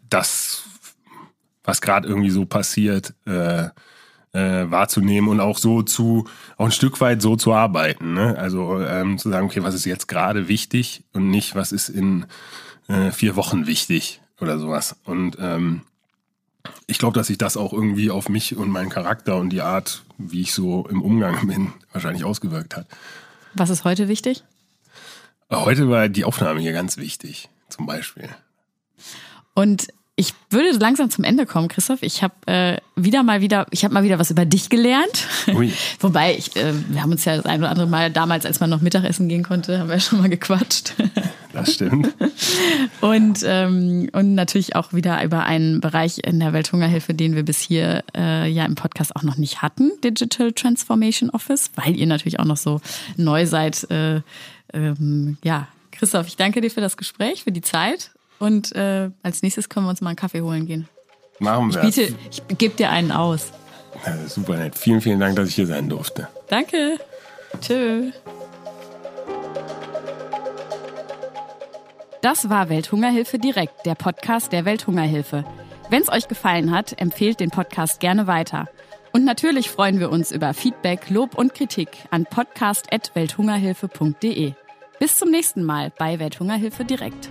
das, was gerade irgendwie so passiert, äh, äh, wahrzunehmen und auch so zu, auch ein Stück weit so zu arbeiten. Ne? Also ähm, zu sagen, okay, was ist jetzt gerade wichtig und nicht, was ist in äh, vier Wochen wichtig oder sowas. Und ähm, ich glaube, dass sich das auch irgendwie auf mich und meinen Charakter und die Art, wie ich so im Umgang bin, wahrscheinlich ausgewirkt hat. Was ist heute wichtig? Heute war die Aufnahme hier ganz wichtig, zum Beispiel. Und ich würde langsam zum Ende kommen, Christoph. Ich habe äh, wieder mal wieder, ich habe mal wieder was über dich gelernt. Ui. Wobei, ich, äh, wir haben uns ja das ein oder andere Mal damals, als man noch Mittagessen gehen konnte, haben wir schon mal gequatscht. Das stimmt. und, ähm, und natürlich auch wieder über einen Bereich in der Welthungerhilfe, den wir bis hier äh, ja im Podcast auch noch nicht hatten, Digital Transformation Office, weil ihr natürlich auch noch so neu seid. Äh, ähm, ja, Christoph, ich danke dir für das Gespräch, für die Zeit und äh, als nächstes können wir uns mal einen Kaffee holen gehen. Machen wir. Ich, biete, ich gebe dir einen aus. Ja, super nett. Vielen, vielen Dank, dass ich hier sein durfte. Danke. Tschö. Das war Welthungerhilfe direkt, der Podcast der Welthungerhilfe. Wenn es euch gefallen hat, empfehlt den Podcast gerne weiter. Und natürlich freuen wir uns über Feedback, Lob und Kritik an podcast.welthungerhilfe.de. Bis zum nächsten Mal bei Welthungerhilfe direkt.